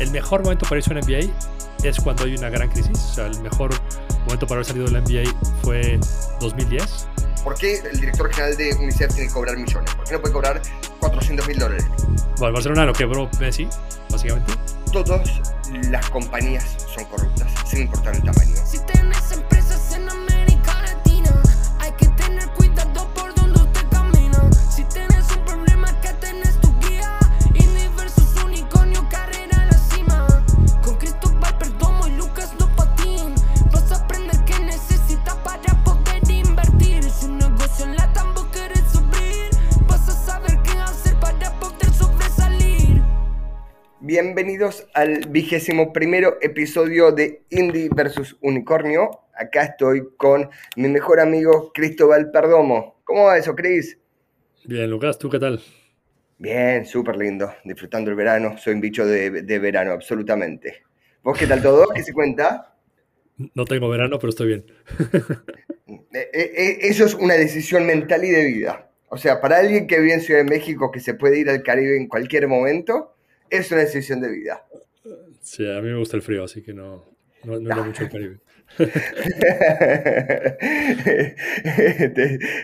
el mejor momento para irse a una NBA es cuando hay una gran crisis. O sea, el mejor momento para haber salido de la NBA fue 2010. ¿Por qué el director general de UNICEF tiene que cobrar millones? ¿Por qué no puede cobrar 400 mil dólares? Bueno, Barcelona lo quebró Messi, básicamente. Todas las compañías son corruptas, sin importar el tamaño. Si tenés Bienvenidos al vigésimo primero episodio de Indie versus Unicornio. Acá estoy con mi mejor amigo Cristóbal Perdomo. ¿Cómo va eso, Cris? Bien, Lucas, ¿tú qué tal? Bien, súper lindo, disfrutando el verano. Soy un bicho de, de verano, absolutamente. ¿Vos qué tal todo? ¿Qué se cuenta? No tengo verano, pero estoy bien. Eh, eh, Eso es una decisión mental y de vida. O sea, para alguien que vive en Ciudad de México, que se puede ir al Caribe en cualquier momento, es una decisión de vida. Sí, a mí me gusta el frío, así que no, no, no mucho al Caribe.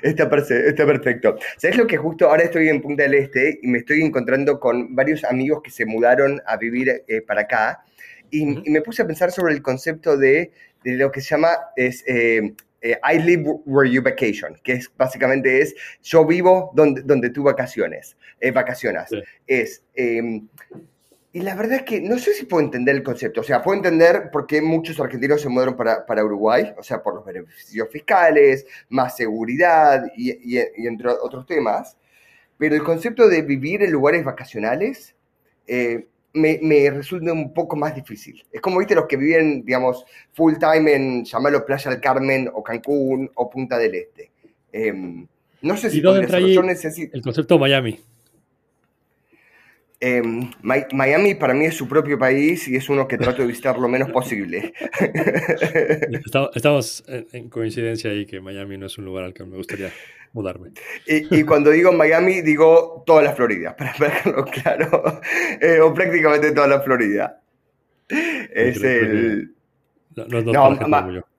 está, está perfecto. ¿Sabes lo que justo ahora estoy en Punta del Este y me estoy encontrando con varios amigos que se mudaron a vivir eh, para acá? Y me puse a pensar sobre el concepto de, de lo que se llama es, eh, eh, I live where you vacation, que es básicamente es yo vivo donde, donde tú vacaciones, eh, vacacionas. Sí. Es, eh, y la verdad es que no sé si puedo entender el concepto. O sea, puedo entender por qué muchos argentinos se mudaron para, para Uruguay, o sea, por los beneficios fiscales, más seguridad y, y- y entre otros temas. Pero el concepto de vivir en lugares vacacionales eh, me, me resulta un poco más difícil. Es como, viste, los que viven, digamos, full time en, llamarlo Playa del Carmen o Cancún o Punta del Este. Em, no sé si ¿Y dónde podría entra ser. ahí Yo necesito- el concepto Miami? Eh, Mi- Miami para mí es su propio país y es uno que trato de visitar lo menos posible. Estamos, en, en coincidencia ahí que Miami no es un lugar al que me gustaría mudarme. Y, y cuando digo Miami, digo toda la Florida, para dejarlo claro, Eh, o prácticamente toda la Florida. Es el... No, no, no. Ma-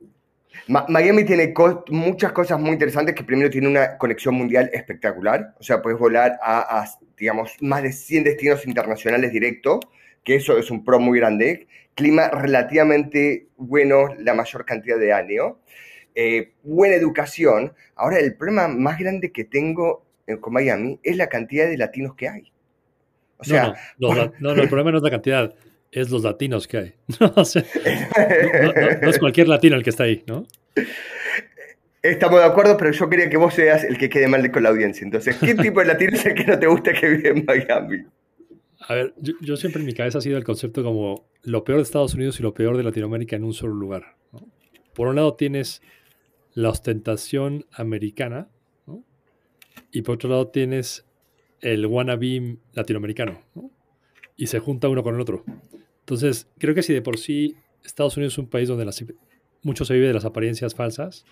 Miami tiene co- muchas cosas muy interesantes que primero tiene una conexión mundial espectacular, o sea, puedes volar a, a, digamos, más de 100 destinos internacionales directo, que eso es un pro muy grande, clima relativamente bueno la mayor cantidad de año, eh, buena educación. Ahora, el problema más grande que tengo eh, con Miami es la cantidad de latinos que hay. O sea, no, no, no, no, el problema no es la cantidad, es los latinos que hay. O sea, no es cualquier latino el que está ahí, ¿no? Estamos de acuerdo, pero yo quería que vos seas el que quede mal con la audiencia. Entonces, ¿qué tipo de latino es el que no te gusta que vive en Miami? A ver, yo, yo siempre en mi cabeza ha sido el concepto como lo peor de Estados Unidos y lo peor de Latinoamérica en un solo lugar. ¿no? Por un lado tienes la ostentación americana ¿no? y por otro lado tienes el wannabe latinoamericano. ¿no? Y se junta uno con el otro. Entonces, creo que si de por sí Estados Unidos es un país donde las- mucho se vive de las apariencias falsas,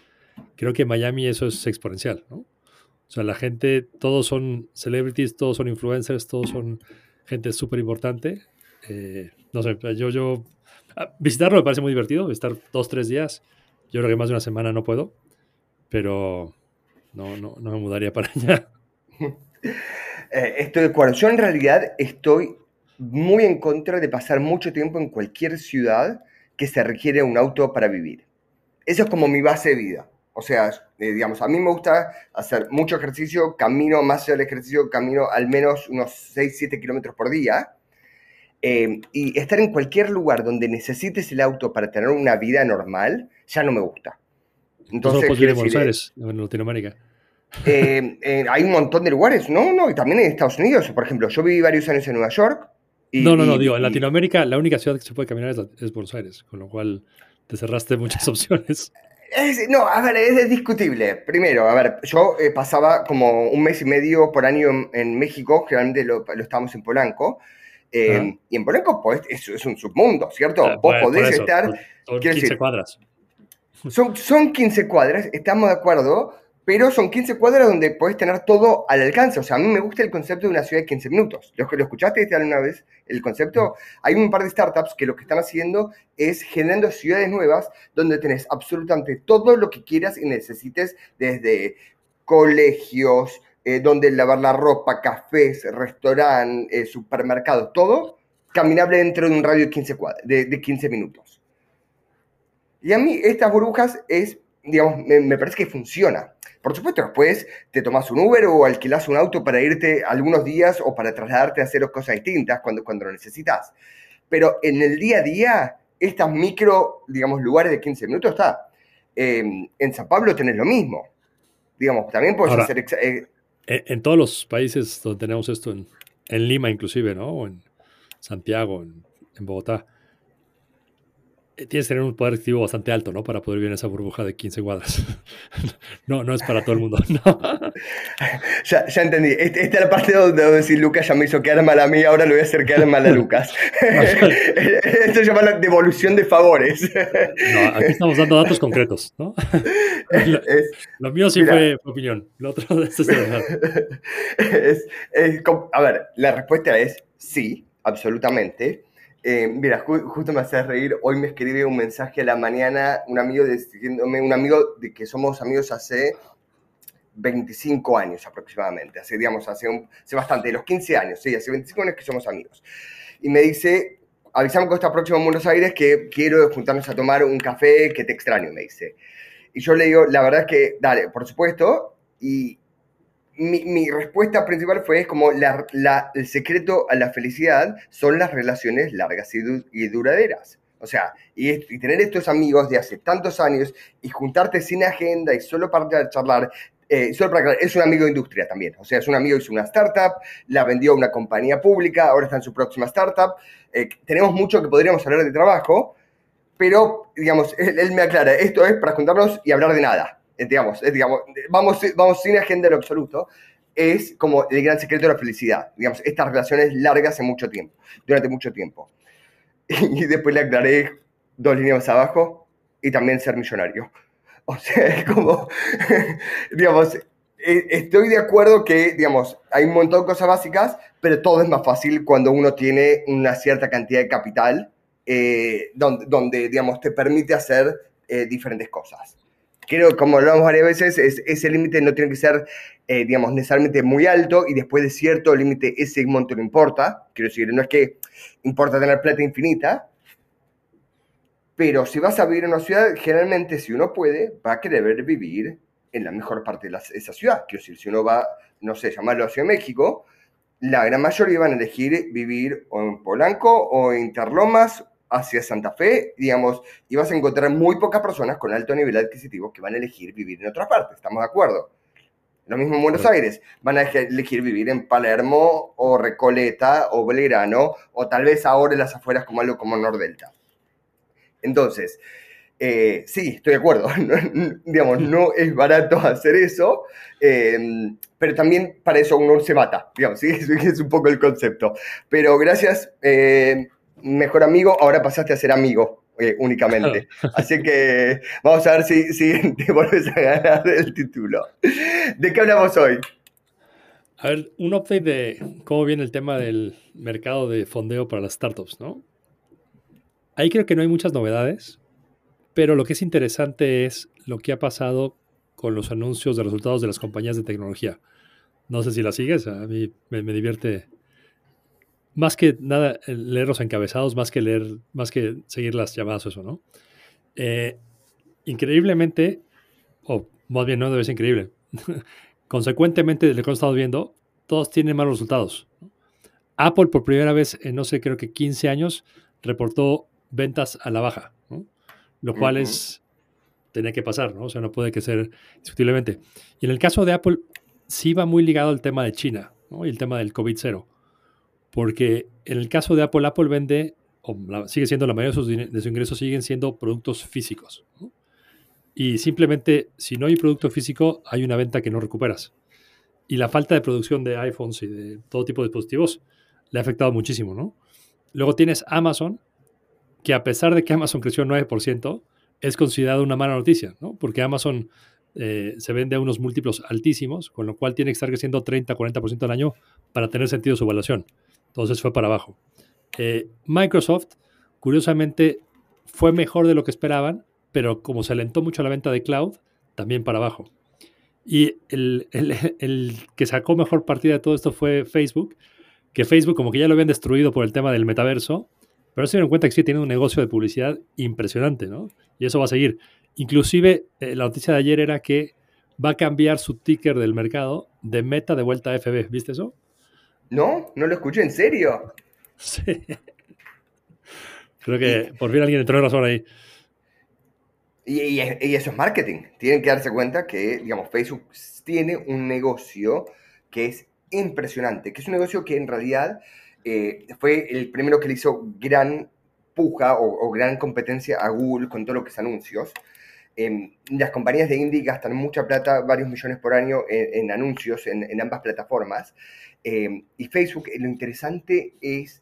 creo que en Miami eso es exponencial. ¿no? O sea, la gente, todos son celebrities, todos son influencers, todos son gente súper importante. Eh, no sé, yo, yo ah, visitarlo me parece muy divertido, estar dos, tres días. Yo creo que más de una semana no puedo, pero no, no, no me mudaría para allá. Eh, estoy de acuerdo. Yo en realidad estoy muy en contra de pasar mucho tiempo en cualquier ciudad que se requiere un auto para vivir. Eso es como mi base de vida. O sea, eh, digamos, a mí me gusta hacer mucho ejercicio, camino más allá del ejercicio, camino al menos unos 6, 7 kilómetros por día. Eh, y estar en cualquier lugar donde necesites el auto para tener una vida normal, ya no me gusta. Entonces, vivir quiero en Buenos decir, Aires, en Latinoamérica. eh, eh, hay un montón de lugares, no, no, y también en Estados Unidos. Por ejemplo, yo viví varios años en Nueva York. Y- no, no, no, y- digo, en Latinoamérica la única ciudad que se puede caminar es, Buenos Aires, con lo cual te cerraste muchas opciones. es- no, a ver, es, es discutible. Primero, a ver, yo eh, pasaba como un mes y medio por año en, en México, generalmente lo, lo estábamos en Polanco. eh. Y en Polanco, pues, es, es un submundo, ¿cierto? Ah, Vos podés eso, estar. son quiero 15 decir, cuadras. Son, son 15 cuadras, estamos de acuerdo, pero son 15 cuadras donde puedes tener todo al alcance. O sea, a mí me gusta el concepto de una ciudad de 15 minutos. ¿Lo, lo escuchaste este alguna vez? El concepto. Hay un par de startups que lo que están haciendo es generando ciudades nuevas donde tenés absolutamente todo lo que quieras y necesites, desde colegios, eh, donde lavar la ropa, cafés, restaurantes, eh, supermercados, todo caminable dentro de un radio de 15, cuadras, de, de 15 minutos. Y a mí estas burbujas es, digamos, me, me parece que funciona. Por supuesto, después te tomas un Uber o alquilas un auto para irte algunos días o para trasladarte a hacer cosas distintas cuando, cuando lo necesitas. Pero en el día a día, estas micro, digamos, lugares de 15 minutos está. Eh, en San Pablo tenés lo mismo. Digamos, también puedes Ahora, hacer... eh, En, en todos los países donde tenemos esto, en, en Lima inclusive, ¿no? O en Santiago, en, en Bogotá, tienes que tener un poder adquisitivo bastante alto, ¿no? Para poder vivir en esa burbuja de 15 cuadras. no, no es para todo el mundo, no. Ya, ya entendí. Este- Esta es la parte donde decir Lucas ya me hizo quedar mal a mí, ahora lo voy a hacer quedar mal a Lucas. Esto se llama la devolución de favores. No, aquí estamos dando datos concretos, ¿no? lo, lo mío sí Mira. fue, fue opinión, lo otro es es- es a ver, la respuesta es sí, absolutamente. Eh, mira, ju- justo me hace reír. Hoy me escribe un mensaje a la mañana un amigo diciéndome, un amigo de que somos amigos hace 25 años aproximadamente, hace, digamos, hace, bastante, los 15 años, sí, hace 25 años que somos amigos. Y me dice, avisame cuando está próximo a Buenos Aires que quiero juntarnos a tomar un café, que te extraño, me dice. Y yo le digo, la verdad es que, dale, por supuesto, y mi, mi respuesta principal fue es como la- la- el secreto a la felicidad son las relaciones largas y, du- y duraderas. O sea, y, y tener estos amigos de hace tantos años y juntarte sin agenda y solo para charlar, eh, solo para es un amigo de industria también. O sea, es un amigo hizo una startup, la vendió a una compañía pública, ahora está en su próxima startup. Eh, tenemos mucho que podríamos hablar de trabajo, pero, digamos, él, él me aclara, esto es para juntarnos y hablar de nada. Eh, digamos, eh, digamos vamos, vamos sin agenda en absoluto. Es como el gran secreto de la felicidad. Digamos, estas relaciones largas en mucho tiempo, durante mucho tiempo. Y después le aclaré dos líneas más abajo y también ser millonario. O sea, es como, digamos, eh, estoy de acuerdo que, digamos, hay un montón de cosas básicas, pero todo es más fácil cuando uno tiene una cierta cantidad de capital eh, donde, donde, digamos, te permite hacer eh, diferentes cosas. Creo, como hablamos varias veces, es- ese límite no tiene que ser, eh, digamos, necesariamente muy alto y después de cierto límite ese monto no importa. Quiero decir, no es que importa tener plata infinita, pero si vas a vivir en una ciudad, generalmente si uno puede, va a querer vivir en la mejor parte de la- esa ciudad. Quiero decir, si uno va, no sé, llamarlo a Ciudad de México, la gran mayoría van a elegir vivir o en Polanco o en Interlomas hacia Santa Fe, digamos, y vas a encontrar muy pocas personas con alto nivel adquisitivo que van a elegir vivir en otra parte, ¿estamos de acuerdo? Lo mismo en Buenos. Aires, van a elegir vivir en Palermo o Recoleta o Belgrano o tal vez ahora en las afueras como algo como Nordelta. Entonces, eh, sí, estoy de acuerdo. No- digamos, no es barato hacer eso, eh, pero también para eso uno se mata. Digamos, sí, es, es un poco el concepto. Pero gracias, eh, mejor amigo, ahora pasaste a ser amigo eh, únicamente. Así que vamos a ver si, si te vuelves a ganar el título. ¿De qué hablamos hoy? A ver, un update de cómo viene el tema del mercado de fondeo para las startups, ¿no? Ahí creo que no hay muchas novedades, pero lo que es interesante es lo que ha pasado con los anuncios de resultados de las compañías de tecnología. No sé si la sigues, a mí me, me divierte más que nada eh, leer los encabezados, más que leer, más que seguir las llamadas o eso, ¿no? Eh, increíblemente, o más bien no debe ser increíble, consecuentemente de lo que estado viendo, todos tienen malos resultados. Apple por primera vez en no sé, creo que 15 años, reportó ventas a la baja, ¿no? lo cual es, tenía que pasar, ¿no? o sea, no puede que ser discutiblemente. Y en el caso de Apple, sí va muy ligado al tema de China ¿no? y el tema del COVID-0, porque en el caso de Apple, Apple vende, o sigue siendo la mayoría de sus, ingresos, siguen siendo productos físicos. ¿no? Y simplemente, si no hay producto físico, hay una venta que no recuperas. Y la falta de producción de iPhones y de todo tipo de dispositivos le ha afectado muchísimo, ¿no? Luego tienes Amazon, que a pesar de que Amazon creció 9%, es considerado una mala noticia, ¿no? Porque Amazon eh, se vende a unos múltiplos altísimos, con lo cual tiene que estar creciendo 30-40% al año para tener sentido su evaluación. Entonces fue para abajo. Eh, Microsoft, curiosamente, fue mejor de lo que esperaban, pero como se alentó mucho la venta de cloud, también para abajo. Y el, que sacó mejor partida de todo esto fue Facebook, que Facebook como que ya lo habían destruido por el tema del metaverso, pero se dieron cuenta que sí tiene un negocio de publicidad impresionante, ¿no? Y eso va a seguir. Inclusive eh, la noticia de ayer era que va a cambiar su ticker del mercado de meta de vuelta a FB. ¿Viste eso? No, no lo escuché, ¿en serio? Sí. Creo que por fin alguien entró en razón ahí. Y, y, y, eso es marketing. Tienen que darse cuenta que, digamos, Facebook tiene un negocio que es impresionante, que es un negocio que en realidad eh, fue el primero que le hizo gran puja o, o, gran competencia a Google con todo lo que es anuncios. Eh, las compañías de indie gastan mucha plata, varios millones por año en, anuncios en, en, ambas plataformas. Eh, y Facebook, lo interesante es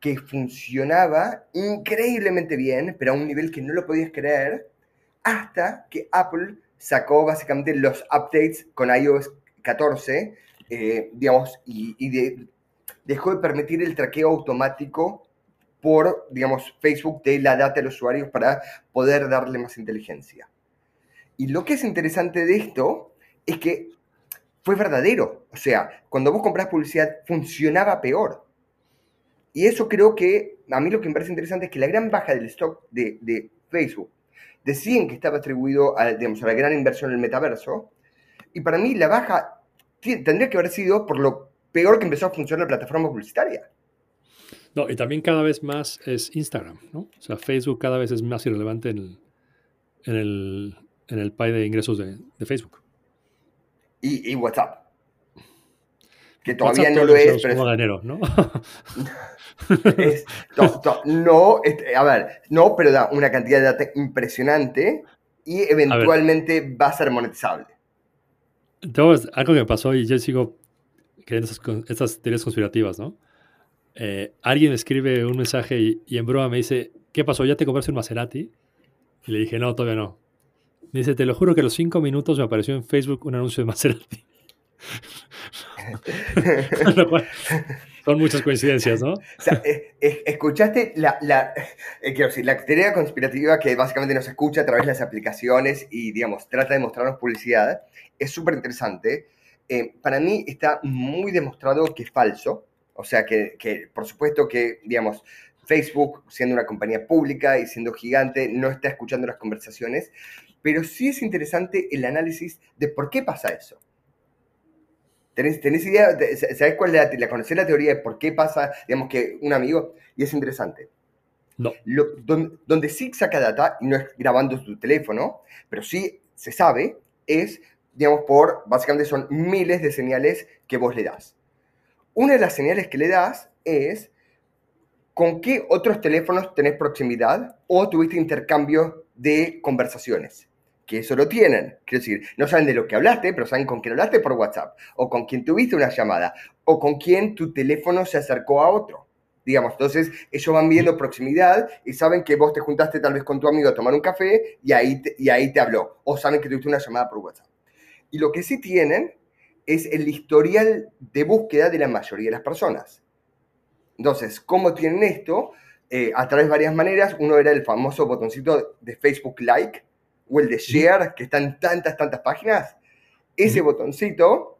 que funcionaba increíblemente bien, pero a un nivel que no lo podías creer, hasta que Apple sacó básicamente los updates con iOS 14, eh, digamos, y, y de, dejó de permitir el traqueo automático por, digamos, Facebook de la data de los usuarios para poder darle más inteligencia. Y lo que es interesante de esto es que fue verdadero. O sea, cuando vos compras publicidad funcionaba peor. Y eso creo que, a mí lo que me parece interesante es que la gran baja del stock de, de Facebook decían que estaba atribuido a, digamos, a la gran inversión en el metaverso. Y para mí la baja tendría que haber sido por lo peor que empezó a funcionar la plataforma publicitaria. No, y también cada vez más es Instagram, ¿no? O sea, Facebook cada vez es más irrelevante en en el, en el pie de ingresos de, de Facebook. Y, y, WhatsApp. Que todavía WhatsApp no lo es, pero... Es... De enero, ¿no? es, no, no, a ver, no, pero da una cantidad de data impresionante y eventualmente va a ser monetizable. Entonces, algo que me pasó y yo sigo creyendo esas, estas teorías conspirativas, ¿no? Eh, alguien me escribe un mensaje y, y, en broma me dice, ¿qué pasó? ¿Ya te compraste un Maserati? Y le dije, no, todavía no. Dice, te lo juro que a los cinco minutos me apareció en Facebook un anuncio de Maserati. son muchas coincidencias, ¿no? O sea, eh, eh, escuchaste la, la, eh, quiero decir, la teoría conspirativa que básicamente nos escucha a través de las aplicaciones y, digamos, trata de mostrarnos publicidad. Es súper interesante. Para mí está muy demostrado que es falso. O sea, que, que, por supuesto que, digamos, Facebook, siendo una compañía pública y siendo gigante, no está escuchando las conversaciones, pero sí es interesante el análisis de por qué pasa eso. ¿Tenés, tenés idea? ¿Sabés cuál es la, la conocer la teoría de por qué pasa, digamos, que un amigo? Y es interesante. No. Lo, donde, donde sí saca data, y no es grabando tu teléfono, pero sí se sabe, es, digamos, por, básicamente son miles de señales que vos le das. Una de las señales que le das es con qué otros teléfonos tenés proximidad o tuviste intercambio de conversaciones que eso lo tienen. Quiero decir, no saben de lo que hablaste, pero saben con quién hablaste por WhatsApp, o con quién tuviste una llamada, o con quién tu teléfono se acercó a otro. Digamos, entonces ellos van viendo proximidad y saben que vos te juntaste tal vez con tu amigo a tomar un café y ahí te, y ahí te habló, o saben que tuviste una llamada por WhatsApp. Y lo que sí tienen es el historial de búsqueda de la mayoría de las personas. Entonces, ¿cómo tienen esto? Eh, a través de varias maneras. Uno era el famoso botoncito de Facebook Like, o el de share, que está en tantas, tantas páginas, ese botoncito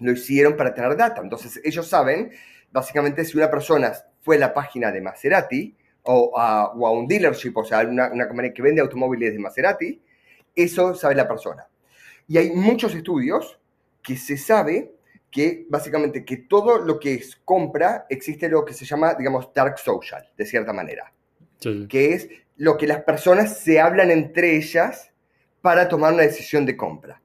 lo hicieron para tener data. Entonces ellos saben, básicamente, si una persona fue a la página de Maserati o a, o a un dealership, o sea, una, una compañía que vende automóviles de Maserati, eso sabe la persona. Y hay muchos estudios que se sabe que básicamente que todo lo que es compra existe lo que se llama, digamos, dark social, de cierta manera. Sí. Que es lo que las personas se hablan entre ellas para tomar una decisión de compra.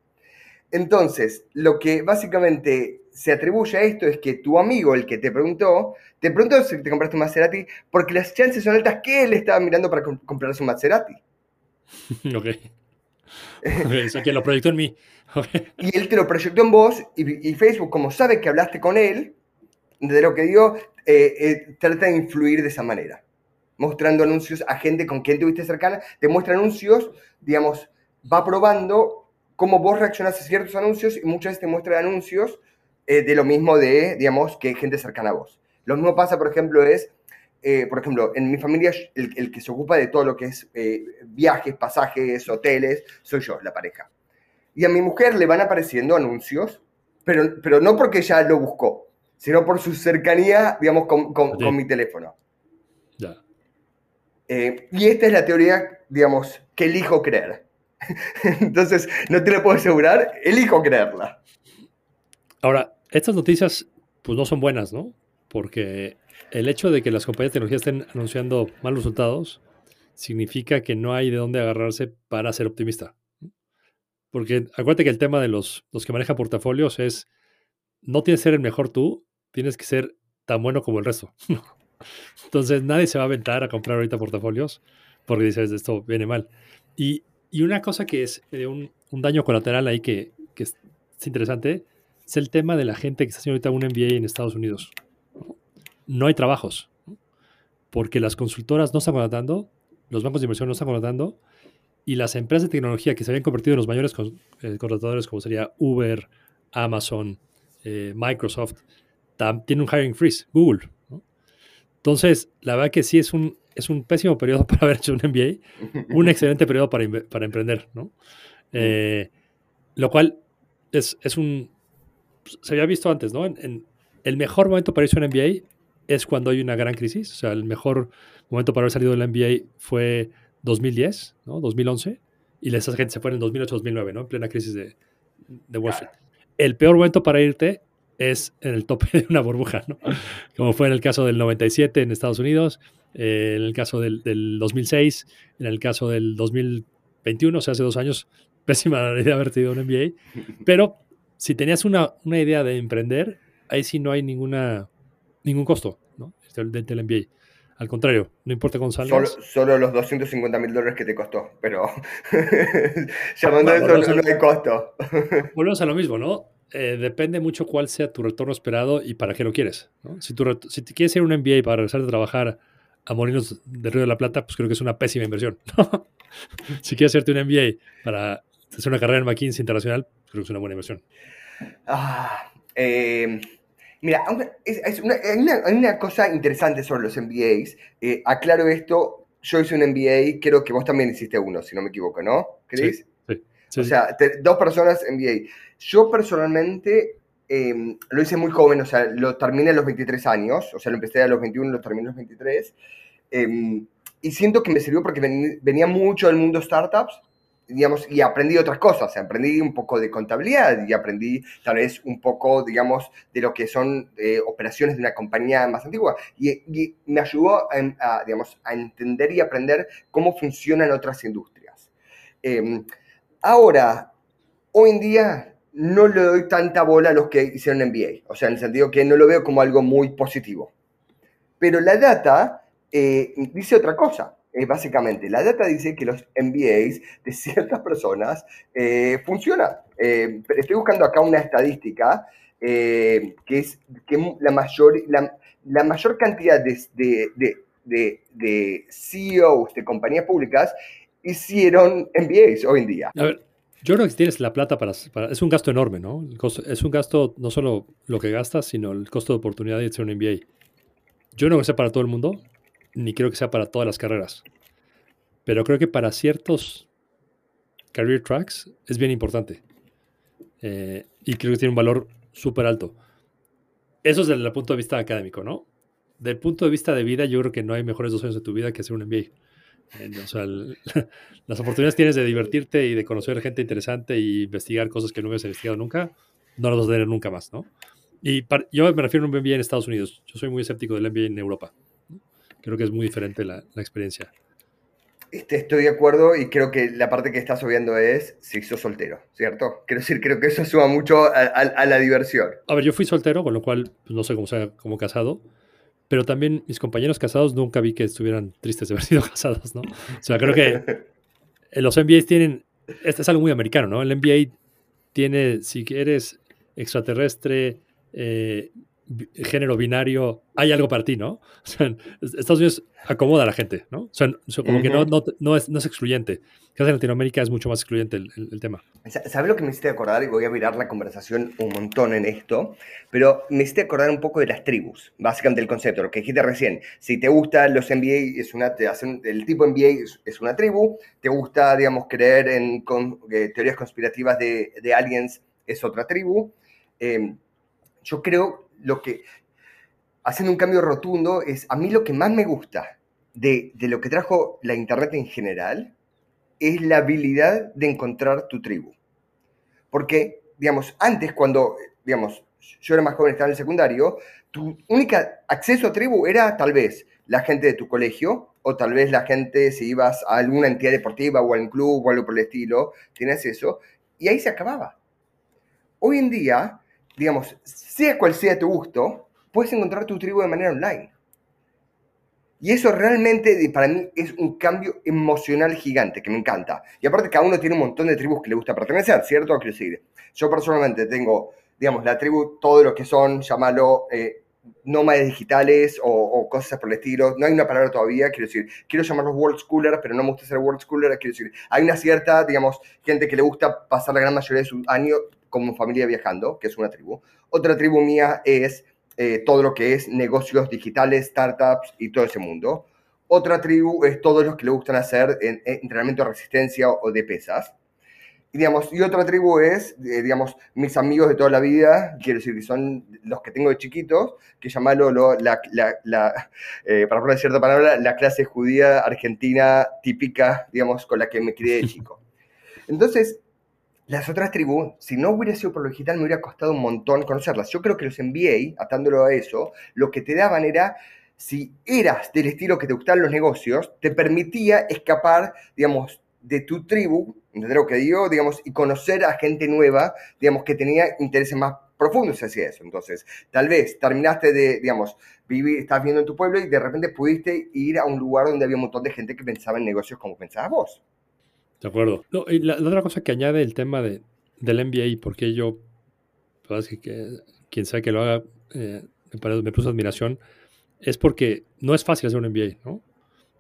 Entonces, lo que básicamente se atribuye a esto es que tu amigo, el que te preguntó, te preguntó si te compraste un Maserati, porque las chances son altas que él estaba mirando para comp comprarse un Maserati. ok. okay eso que lo proyectó en mí. Okay. Y él te lo proyectó en vos, y, y, Facebook, como sabe que hablaste con él, de lo que dio, eh, eh, trata de influir de esa manera mostrando anuncios a gente con quien tuviste cercana, te muestra anuncios, digamos, va probando cómo vos reaccionás a ciertos anuncios y muchas veces te muestran anuncios eh, de lo mismo de, digamos, que gente cercana a vos. Lo mismo pasa, por ejemplo, es, eh, por ejemplo, en mi familia el, el que se ocupa de todo lo que es eh, viajes, pasajes, hoteles, soy yo, la pareja. Y a mi mujer le van apareciendo anuncios, pero, pero no porque ella lo buscó, sino por su cercanía, digamos, con, con- Sí. con mi teléfono. Eh, y esta es la teoría, digamos, que elijo creer. Entonces, no te lo puedo asegurar, elijo creerla. Ahora, estas noticias pues no son buenas, ¿no? Porque el hecho de que las compañías de tecnología estén anunciando malos resultados significa que no hay de dónde agarrarse para ser optimista. Porque acuérdate que el tema de los, los que manejan portafolios es, no tienes que ser el mejor tú, tienes que ser tan bueno como el resto. Entonces nadie se va a aventar a comprar ahorita portafolios porque dices, esto viene mal. Y, y una cosa que es eh, un, un daño colateral ahí que, que es, es interesante es el tema de la gente que está haciendo ahorita un MBA en Estados Unidos. ¿no? Hay trabajos, porque las consultoras no están contratando, los bancos de inversión no están contratando, y las empresas de tecnología que se habían convertido en los mayores con- eh, contratadores, como sería Uber, Amazon, eh, Microsoft, tienen un hiring freeze, Google. Entonces, la verdad que sí es un, es un pésimo periodo para haber hecho un MBA, un excelente periodo para, para emprender, ¿no? Eh, lo cual es, es un... Se había visto antes, ¿no? En, en- el mejor momento para irse a un MBA es cuando hay una gran crisis. O sea, el mejor momento para haber salido del MBA fue 2010, ¿no? 2011. Y esa gente se fue en 2008-2009, ¿no? En plena crisis de, de Wall Street. El peor momento para irte es en el tope de una burbuja, ¿no? Como fue en el caso del 97 en Estados Unidos, eh, en el caso del, del 2006, en el caso del 2021, o sea, hace dos años, pésima la idea de haber tenido un MBA. Pero si tenías una, una idea de emprender, ahí sí no hay ninguna, ningún costo, ¿no? Del, del- del MBA. Al contrario, no importa cuándo Solo, solo los 250 mil dólares que te costó, pero llamando Bueno, eso no hay costo. Volvemos a lo mismo, ¿no? Eh, depende mucho cuál sea tu retorno esperado y para qué lo quieres. ¿no? Si, tu si te quieres ir a un MBA para regresar a trabajar a Molinos del Río de la Plata, pues creo que es una pésima inversión. ¿no? si quieres hacerte un MBA para hacer una carrera en McKinsey Internacional, creo que es una buena inversión. Ah, eh, mira, es- es una- hay, una, hay una cosa interesante sobre los MBAs. Eh, aclaro esto, yo hice un MBA, creo que vos también hiciste uno, si no me equivoco, ¿no? ¿Crees? Sí, O sí. sea, te- dos personas MBA. Yo personalmente eh, lo hice muy joven, o sea, lo terminé a los 23 años, o sea, lo empecé a los 21, lo terminé a los 23. eh, y siento que me sirvió porque ven- venía mucho del mundo startups, digamos, y aprendí otras cosas. Aprendí un poco de contabilidad y aprendí tal vez un poco, digamos, de lo que son eh, operaciones de una compañía más antigua. Y, y me ayudó a, a, digamos, a entender y aprender cómo funcionan otras industrias. Eh, ahora, hoy en día no le doy tanta bola a los que hicieron MBA, o sea, en el sentido que no lo veo como algo muy positivo. Pero la data eh, dice otra cosa, eh, básicamente. La data dice que los MBAs de ciertas personas eh, funcionan. Eh, estoy buscando acá una estadística que es que la mayor, la, mayor cantidad de, de, de, de CEOs de compañías públicas hicieron MBAs hoy en día. A ver, yo creo que tienes la plata para, para- Es un gasto enorme, ¿no? Es un gasto no solo lo que gastas, sino el costo de oportunidad de hacer un MBA. Yo no creo que sea para todo el mundo, ni creo que sea para todas las carreras. Pero creo que para ciertos career tracks es bien importante. Eh, y creo que tiene un valor súper alto. Eso es desde el punto de vista académico, ¿no? Del punto de vista de vida, yo creo que no hay mejores dos años de tu vida que hacer un MBA. O sea, el- las oportunidades tienes de divertirte y de conocer gente interesante y investigar cosas que no habías investigado nunca, no las vas a tener nunca más, ¿no? Y par- yo me refiero a un MBA en Estados Unidos. Yo soy muy escéptico del MBA en Europa. Creo que es muy diferente la, la experiencia. Este, estoy de acuerdo y creo que la parte que estás obviando es si sos soltero, ¿cierto? Quiero decir, creo que eso suma mucho a, a- a la diversión. A ver, yo fui soltero, con lo cual pues, no sé cómo sea como casado, pero también mis compañeros casados nunca vi que estuvieran tristes de haber sido casados, ¿no? O sea, creo que los MBAs tienen, este es algo muy americano, ¿no? El MBA tiene, si eres extraterrestre, eh, género binario, hay algo para ti, ¿no? O sea, Estados Unidos acomoda a la gente, ¿no? O sea, o sea, como que no, no, no es, no es excluyente. Quizás en Latinoamérica es mucho más excluyente el, el- el tema. Sa- ¿Sabes lo que me hiciste acordar? Y voy a virar la conversación un montón en esto, pero me hiciste acordar un poco de las tribus, básicamente el concepto, lo que dijiste recién. Si te gustan los NBA, es una, te hacen, el tipo NBA es, es una tribu, te gusta, digamos, creer en con- eh, teorías conspirativas de, de aliens, es otra tribu. Eh, yo creo lo que, haciendo un cambio rotundo, es a mí lo que más me gusta de, de lo que trajo la Internet en general es la habilidad de encontrar tu tribu. Porque, digamos, antes cuando, digamos, yo era más joven, estaba en el secundario, tu único acceso a tribu era tal vez la gente de tu colegio o tal vez la gente si ibas a alguna entidad deportiva o a un club o algo por el estilo, tienes eso, y ahí se acababa. Hoy en día, digamos, sea cual sea tu gusto, puedes encontrar tu tribu de manera online. Y eso realmente para mí es un cambio emocional gigante que me encanta. Y aparte cada uno tiene un montón de tribus que le gusta pertenecer, ¿cierto? Quiero decir, yo personalmente tengo, digamos, la tribu, todo lo que son, llámalo, eh, digitales o, o cosas por el estilo. No hay una palabra todavía, quiero decir, quiero llamarlos world schoolers, pero no me gusta ser world schooler, quiero decir, hay una cierta, digamos, gente que le gusta pasar la gran mayoría de su año como familia viajando, que es una tribu. Otra tribu mía es eh, todo lo que es negocios digitales, startups y todo ese mundo. Otra tribu es todos los que le gustan hacer en- en entrenamiento de resistencia o de pesas. Y, digamos, y otra tribu es, eh, digamos, mis amigos de toda la vida, quiero decir que son los que tengo de chiquitos, que llamarlo lo- la, la- la, eh, para poner cierta palabra, la clase judía argentina típica, digamos, con la que me crié de chico. Entonces, las otras tribus, si no hubiera sido por lo digital, me hubiera costado un montón conocerlas. Yo creo que los NBA, atándolo a eso, lo que te daban era, si eras del estilo que te gustaban los negocios, te permitía escapar, digamos, de tu tribu, ¿entendés lo que digo? Digamos, y conocer a gente nueva, digamos, que tenía intereses más profundos hacia eso. Entonces, tal vez terminaste de, digamos, vivir, estás viviendo en tu pueblo y de repente pudiste ir a un lugar donde había un montón de gente que pensaba en negocios como pensabas vos. De acuerdo. No, y la, la otra cosa que añade el tema de, del NBA y por qué yo, la verdad es que, que quien sea que lo haga, eh, me, parece- me puso admiración, es porque no es fácil hacer un NBA, ¿no?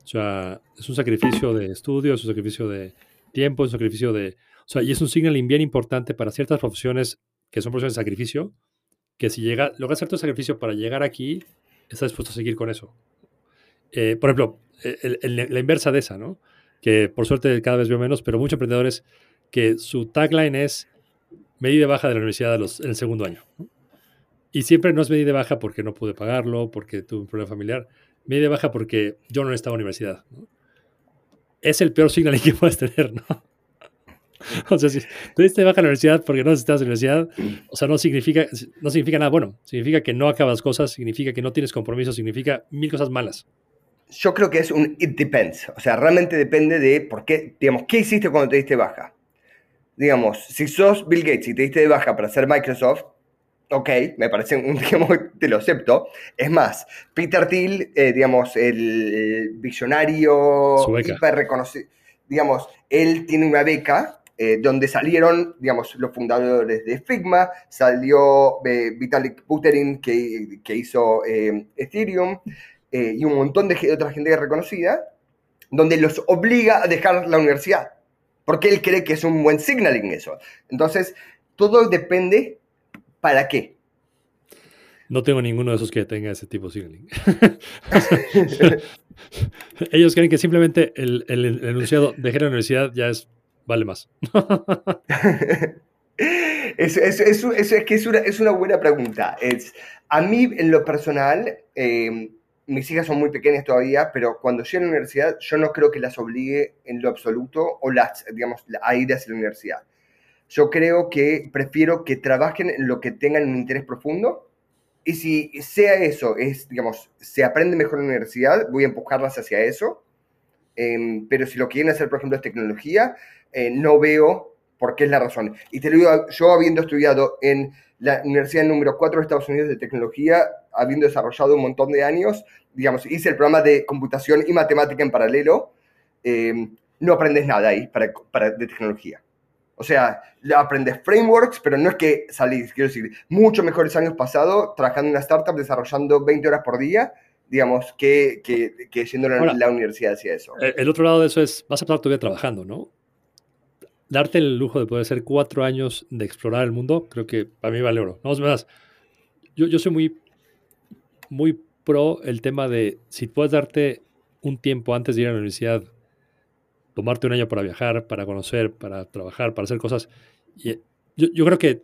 O sea, es un sacrificio de estudio, es un sacrificio de tiempo, es un sacrificio de... O sea, y es un signaling bien importante para ciertas profesiones que son profesiones de sacrificio, que si llega, logras hacer tu sacrificio para llegar aquí, estás dispuesto a seguir con eso. Eh, por ejemplo, el- el- la inversa de esa, ¿no? Que por suerte cada vez veo menos, pero muchos emprendedores que su tagline es medida baja de la universidad en el segundo año. Y siempre no es medida baja porque no pude pagarlo, porque tuve un problema familiar. Medida baja porque yo no necesitaba universidad. ¿no? Es el peor signaling que puedes tener, ¿no? O sea, si tú diste baja a la universidad porque no necesitas universidad, o sea, no significa, no significa nada bueno. Significa que no acabas cosas, significa que no tienes compromiso, significa mil cosas malas. Yo creo que es un it depends. O sea, realmente depende de por qué, digamos, qué hiciste cuando te diste baja. Digamos, si sos Bill Gates y te diste de baja para hacer Microsoft, ok, me parece, un, digamos, te lo acepto. Es más, Peter Thiel, eh, digamos, el, visionario, hiper reconocido, digamos, él tiene una beca eh, donde salieron, digamos, los fundadores de Figma, salió eh, Vitalik Buterin que, que hizo eh, Ethereum, eh, y un montón de otra gente reconocida, donde los obliga a dejar la universidad, porque él cree que es un buen signaling eso. Entonces, todo depende para qué. No tengo ninguno de esos que tenga ese tipo de signaling. Ellos creen que simplemente el, el- el enunciado de la universidad ya es vale más. Es, es, es, es- es que es una, es una buena pregunta. Es, a mí, en lo personal, eh, mis hijas son muy pequeñas todavía, pero cuando lleguen a la universidad, yo no creo que las obligue en lo absoluto o las, digamos, a ir hacia la universidad. Yo creo que prefiero que trabajen en lo que tengan un interés profundo y si sea eso, es, digamos, se aprende mejor en la universidad, voy a empujarlas hacia eso. Em, pero si lo quieren hacer, por ejemplo, es tecnología, eh, no veo por qué es la razón. Y te lo digo, yo habiendo estudiado en la universidad número 4 de Estados Unidos de tecnología, habiendo desarrollado un montón de años, digamos, hice el programa de computación y matemática en paralelo, em, no aprendes nada ahí para, para- de tecnología. O sea, aprendes frameworks, pero no es que salís, quiero decir, mucho mejores años pasados trabajando en una startup, desarrollando 20 horas por día, digamos, que, que, que yendo a la, la universidad hacia eso. El, el otro lado de eso es, vas a pasar tu vida trabajando, ¿no? Darte el lujo de poder hacer cuatro años de explorar el mundo, creo que para mí vale oro. No, más, yo, yo soy muy, muy pro el tema de si puedes darte un tiempo antes de ir a la universidad, tomarte un año para viajar, para conocer, para trabajar, para hacer cosas. Y yo, yo creo que,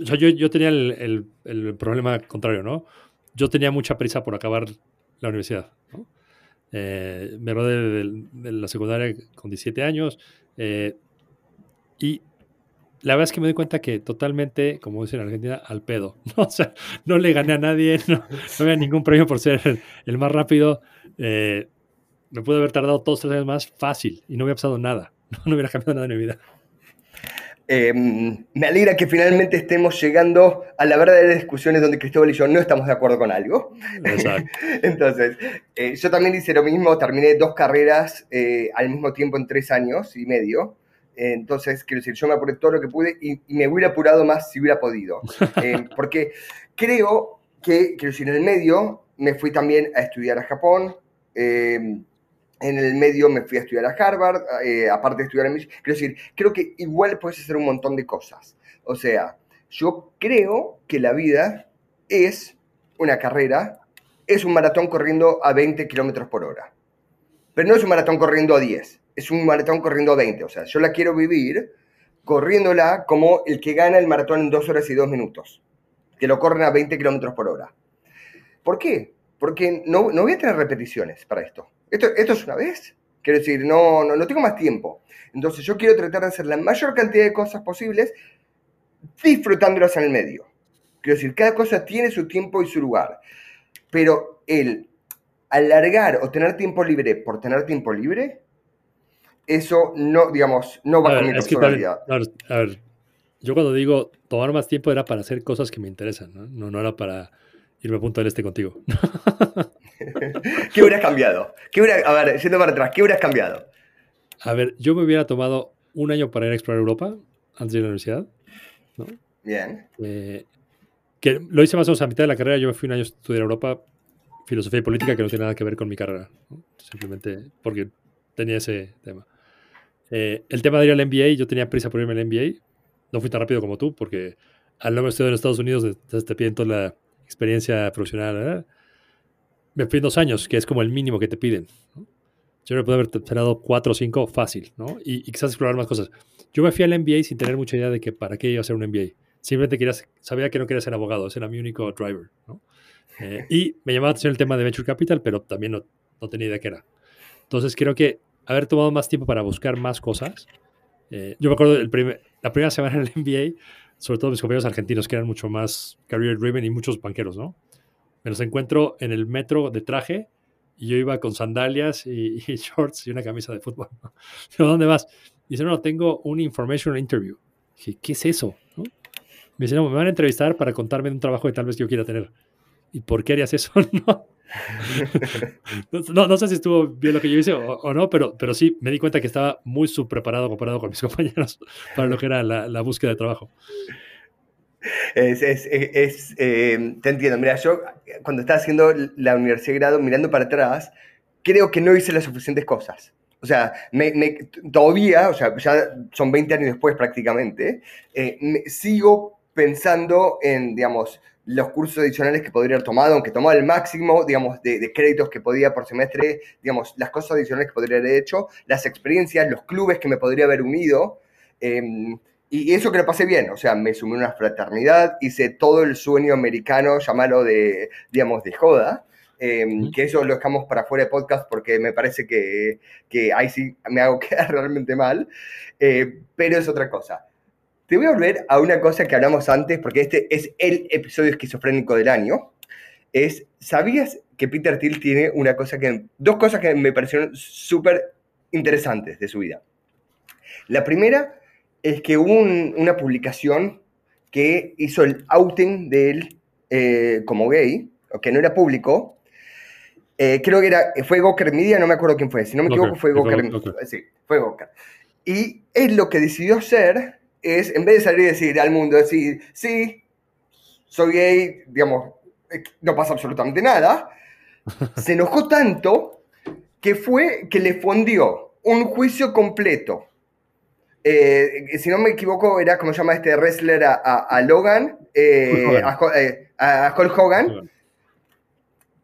o sea, yo, yo tenía el, el- problema contrario, ¿no? Yo tenía mucha prisa por acabar la universidad. Eh, me gradué de, de la secundaria con 17 años eh, y la verdad es que me doy cuenta que totalmente, como dicen en Argentina, al pedo. ¿no? O sea, no le gané a nadie, no, no había ningún premio por ser el, el más rápido. eh, me pude haber tardado todos tres años más fácil y no hubiera pasado nada. No, no hubiera cambiado nada en mi vida. Eh, me alegra que finalmente estemos llegando a la verdadera discusiones donde Cristóbal y yo no estamos de acuerdo con algo. Exacto. Entonces, eh, yo también hice lo mismo, terminé dos carreras eh, al mismo tiempo en tres años y medio. Entonces, quiero decir, yo me apuré todo lo que pude y, y me hubiera apurado más si hubiera podido. Eh, porque creo que, quiero decir, en el medio me fui también a estudiar a Japón. eh, en el medio me fui a estudiar a Harvard, eh, aparte de estudiar en Michigan. Quiero decir, creo que igual puedes hacer un montón de cosas. O sea, yo creo que la vida es una carrera, es un maratón corriendo a 20 kilómetros por hora. Pero no es un maratón corriendo a 10, es un maratón corriendo a 20. O sea, yo la quiero vivir corriéndola como el que gana el maratón en 2 horas y 2 minutos, que lo corren a 20 kilómetros por hora. ¿Por qué? Porque no, no voy a tener repeticiones para esto. Esto, esto es una vez. Quiero decir, no, no, no tengo más tiempo. Entonces yo quiero tratar de hacer la mayor cantidad de cosas posibles disfrutándolas en el medio. Quiero decir, cada cosa tiene su tiempo y su lugar. Pero el alargar o tener tiempo libre por tener tiempo libre, eso no, digamos, no va A con ver, mi que personalidad. a ver, a ver, yo cuando digo tomar más tiempo era para hacer cosas que me interesan, ¿no? No, no era para irme a Punta del Este contigo. ¿Qué hubieras cambiado? ¿Qué hubiera, a ver, yendo para atrás, ¿qué hubieras cambiado? A ver, yo me hubiera tomado un año para ir a explorar Europa antes de ir a la universidad. Bien. eh, que lo hice más o menos a mitad de la carrera. Yo me fui un año a estudiar Europa filosofía y política que no tiene nada que ver con mi carrera. ¿no? Simplemente porque tenía ese tema. Eh, el tema de ir al MBA, yo tenía prisa por irme al MBA. No fui tan rápido como tú porque al no haber estudiado en Estados Unidos te piden toda la experiencia profesional. Me fui dos años, que es como el mínimo que te piden. Yo me pude haber esperado cuatro o cinco fácil, ¿no? Y, y quizás explorar más cosas. Yo me fui al MBA sin tener mucha idea de que para qué iba a ser un MBA. Simplemente quería, sabía que no quería ser abogado, ese era mi único driver, ¿no? Eh, y me llamaba la atención el tema de Venture Capital, pero también no, no tenía idea qué era. Entonces creo que haber tomado más tiempo para buscar más cosas. eh, yo me acuerdo el primer- la primera semana en el MBA, sobre todo mis compañeros argentinos que eran mucho más career driven y muchos banqueros, ¿no? Me los encuentro en el metro de traje y yo iba con sandalias y, y shorts y una camisa de fútbol. ¿no? ¿dónde vas? Dice, no, tengo un information interview. Dije, ¿qué es eso? ¿no? Me dice, no, me van a entrevistar para contarme de un trabajo que tal vez yo quiera tener. ¿Y por qué harías eso? no. no, no sé si estuvo bien lo que yo hice o, o no, pero, pero sí me di cuenta que estaba muy subpreparado comparado con mis compañeros para lo que era la, la búsqueda de trabajo. Es, es, es- eh, te entiendo. Mira, yo cuando estaba haciendo la universidad de grado, mirando para atrás, creo que no hice las suficientes cosas. O sea, me, me- todavía, o sea, ya son 20 años después prácticamente, eh, me- sigo pensando en, digamos, los cursos adicionales que podría haber tomado, aunque tomaba el máximo, digamos, de, de créditos que podía por semestre, digamos, las cosas adicionales que podría haber hecho, las experiencias, los clubes que me podría haber unido. em, y eso que lo pasé bien, o sea, me sumé a una fraternidad, hice todo el sueño americano, llamarlo de, digamos, de joda, eh, Ujú. que eso lo dejamos para fuera de podcast porque me parece que, que ahí sí me hago quedar realmente mal, eh, pero es otra cosa. Te voy a volver a una cosa que hablamos antes, porque este es el episodio esquizofrénico del año, es, ¿sabías que Peter Thiel tiene una cosa que, dos cosas que me parecieron súper interesantes de su vida? La primera es que hubo un- una publicación que hizo el outing de él eh, como gay, que no era público. Eh, creo que era, fue Gawker Media, no me acuerdo quién fue. Si no me equivoco, fue fue Gawker. Gawker. Sí, fue Gawker. Y él lo que decidió hacer es, en vez de salir y decir al mundo, decir, sí, soy gay, digamos, eh, no pasa absolutamente nada, se enojó tanto que fue que le fundió un juicio completo. Eh, si no me equivoco, era como se llama este wrestler a, a- a Logan, eh, a Hulk Hogan,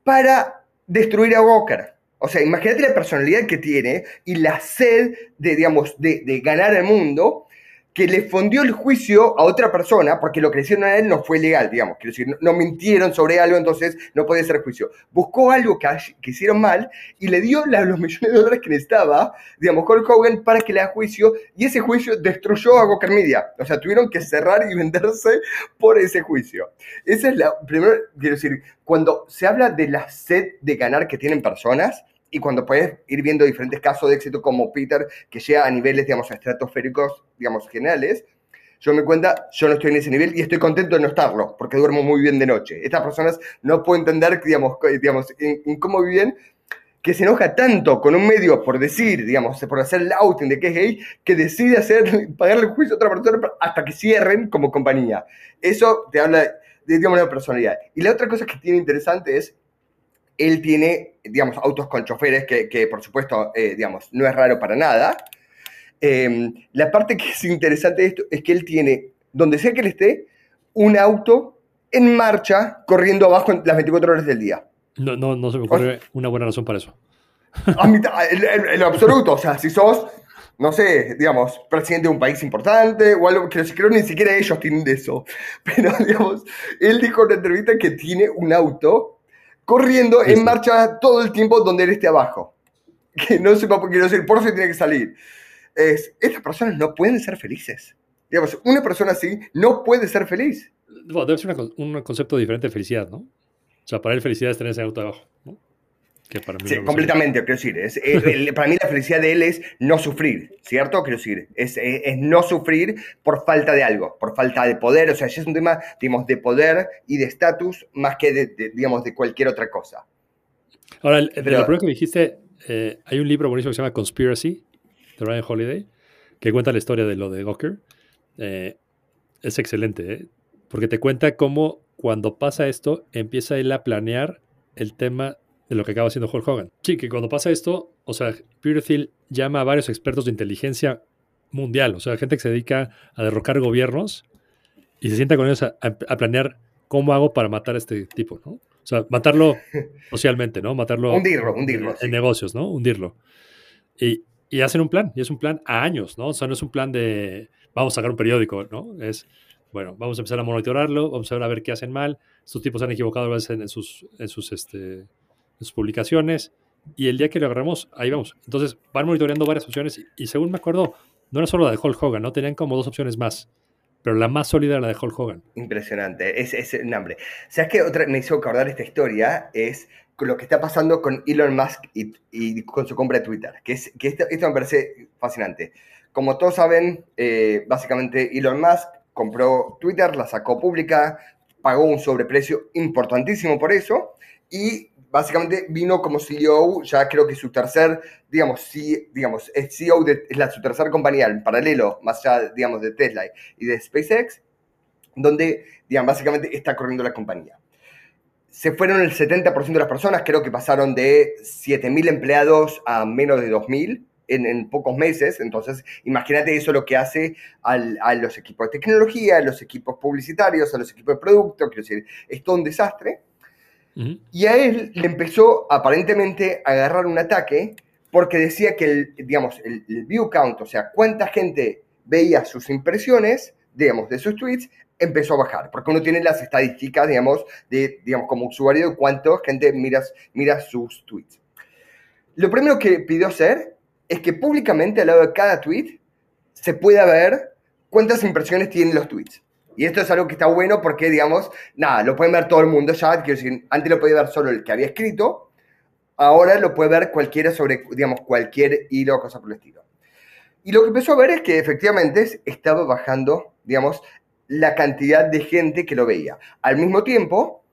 para destruir a Walker. O sea, imagínate la personalidad que tiene y la sed de, digamos, de, de ganar el mundo, que le fundió el juicio a otra persona, porque lo que hicieron a él no fue legal, digamos. Quiero decir, no, no mintieron sobre algo, entonces no podía ser juicio. Buscó algo que, que hicieron mal y le dio la- los millones de dólares que necesitaba, digamos, Hulk Hogan para que le haga juicio, y ese juicio destruyó a Walker Media. O sea, tuvieron que cerrar y venderse por ese juicio. Esa es la primera, quiero decir, cuando se habla de la sed de ganar que tienen personas y cuando puedes ir viendo diferentes casos de éxito como Peter, que llega a niveles, digamos, estratosféricos, digamos, generales, yo me cuenta, yo no estoy en ese nivel y estoy contento de no estarlo, porque duermo muy bien de noche. Estas personas no pueden entender, digamos, digamos en, en cómo viven, que se enoja tanto con un medio por decir, digamos, por hacer el outing de que es gay, que decide hacer, pagarle el juicio a otra persona hasta que cierren como compañía. Eso te habla de, digamos, la personalidad. Y la otra cosa que tiene interesante es, él tiene, digamos, autos con choferes, que, que, por supuesto, eh, digamos, no es raro para nada. Eh, la parte que es interesante de esto es que él tiene, donde sea que él esté, un auto en marcha corriendo abajo en las 24 horas del día. No, no, no se me ocurre una buena razón para eso. A en, en- absoluto, o sea, si sos, no sé, digamos, presidente de un país importante o algo, que creo ni siquiera ellos tienen de eso, pero digamos, él dijo en una entrevista que tiene un auto corriendo en marcha todo el tiempo donde él esté abajo. Que no sepa por qué, quiero decir, por eso tiene que salir. Es, estas personas no pueden ser felices. Digamos, una persona así no puede ser feliz. Bueno, debe ser una un concepto diferente de felicidad, ¿no? O sea, para él felicidad es tener ese auto abajo, ¿no? Que para mí Sí, completamente, quiero decir. es- el- para mí la felicidad de él es no sufrir, ¿cierto? Quiero decir, es, es- es no sufrir por falta de algo, por falta de poder. O sea, ya es un tema, digamos, de poder y de estatus más que, de, de, digamos, de cualquier otra cosa. Ahora, el, de Pero- lo primero que dijiste, eh, hay un libro buenísimo que se llama Conspiracy, de Ryan Holiday, que cuenta la historia de lo de Gawker. Eh, es excelente, ¿eh? porque te cuenta cómo cuando pasa esto, empieza él a planear el tema de lo que acaba haciendo Hulk Hogan. Sí, que cuando pasa esto, o sea, Peter Thiel llama a varios expertos de inteligencia mundial, o sea, gente que se dedica a derrocar gobiernos y se sienta con ellos a, a- a planear cómo hago para matar a este tipo, ¿no? O sea, matarlo socialmente, ¿no? Matarlo Hundirlo, hundirlo, en, sí. en negocios, ¿no? Hundirlo. Y, y hacen un plan, y es un plan a años, ¿no? O sea, no es un plan de vamos a sacar un periódico, ¿no? Es, bueno, vamos a empezar a monitorarlo, vamos a ver a ver qué hacen mal. Estos tipos se han equivocado a veces en, en sus, en, sus, este, sus publicaciones, y el día que lo agarramos, ahí vamos. Entonces, van monitoreando varias opciones, y, y según me acuerdo, no era solo la de Hulk Hogan, ¿no? Tenían como dos opciones más, pero la más sólida era la de Hulk Hogan. Impresionante, es, es un hambre. ¿Sabes qué otra me hizo acordar esta historia? Es lo que está pasando con Elon Musk y, y con su compra de Twitter. Que, es, que esto, esto me parece fascinante. Como todos saben, eh, básicamente Elon Musk compró Twitter, la sacó pública, pagó un sobreprecio importantísimo por eso y básicamente vino como CEO, ya creo que su tercer, digamos, sí, digamos, es CEO de es la, su tercera compañía en paralelo, más allá, digamos, de Tesla y de SpaceX, donde, digamos, básicamente está corriendo la compañía. Se fueron el 70% de las personas, creo que pasaron de 7.000 empleados a menos de 2.000 en, en pocos meses. Entonces, imagínate eso lo que hace al, a los equipos de tecnología, a los equipos publicitarios, a los equipos de producto, quiero decir, es un desastre. Y a él le empezó aparentemente a agarrar un ataque porque decía que el, digamos, el, view count, o sea, cuánta gente veía sus impresiones, digamos, de sus tweets, empezó a bajar, porque uno tiene las estadísticas, digamos, de, digamos, como usuario de cuánta gente mira sus tweets. Lo primero que pidió hacer es que públicamente al lado de cada tweet se pueda ver cuántas impresiones tienen los tweets. Y esto es algo que está bueno porque, digamos, nada, lo pueden ver todo el mundo ya. Quiero decir, antes lo podía ver solo el que había escrito, ahora lo puede ver cualquiera sobre, digamos, cualquier hilo o cosa por el estilo. Y lo que empezó a ver es que efectivamente estaba bajando, digamos, la cantidad de gente que lo veía. Al mismo tiempo,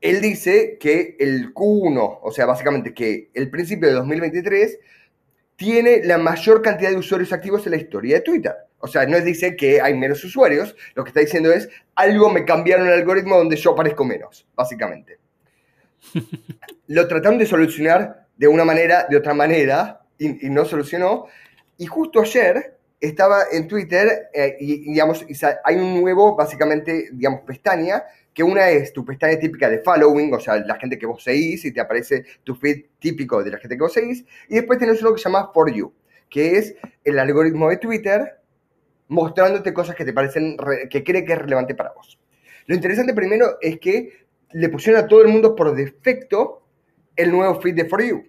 él dice que el Q1, o sea, básicamente que el principio de 2023 tiene la mayor cantidad de usuarios activos en la historia de Twitter. O sea, no dice que hay menos usuarios, lo que está diciendo es algo me cambiaron el algoritmo donde yo aparezco menos, básicamente. Lo trataron de solucionar de una manera, de otra manera, y, y no solucionó. Y justo ayer estaba en Twitter eh, y, digamos, y hay un nuevo, básicamente, digamos, pestaña, que una es tu pestaña típica de following, o sea, la gente que vos seguís y te aparece tu feed típico de la gente que vos seguís, y después tenés uno que se llama For You, que es el algoritmo de Twitter mostrándote cosas que te parecen, re- que cree que es relevante para vos. Lo interesante primero es que le pusieron a todo el mundo por defecto el nuevo feed de For You,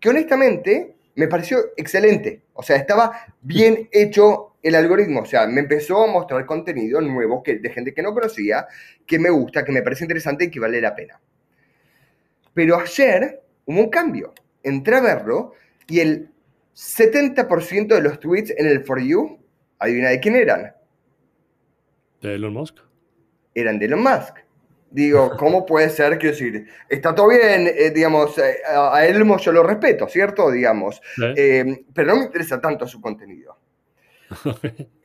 que honestamente me pareció excelente. O sea, estaba bien hecho el algoritmo. O sea, me empezó a mostrar contenido nuevo que, de gente que no conocía, que me gusta, que me parece interesante y que vale la pena. Pero ayer hubo un cambio. Entré a verlo y el 70% de los tweets en el For You, adivina de quién eran. De Elon Musk. eran de Elon Musk. Digo, ¿cómo puede ser? Quiero decir, está todo bien, eh, digamos, eh, a Elmo yo lo respeto, ¿cierto? Digamos. Eh, pero no me interesa tanto su contenido.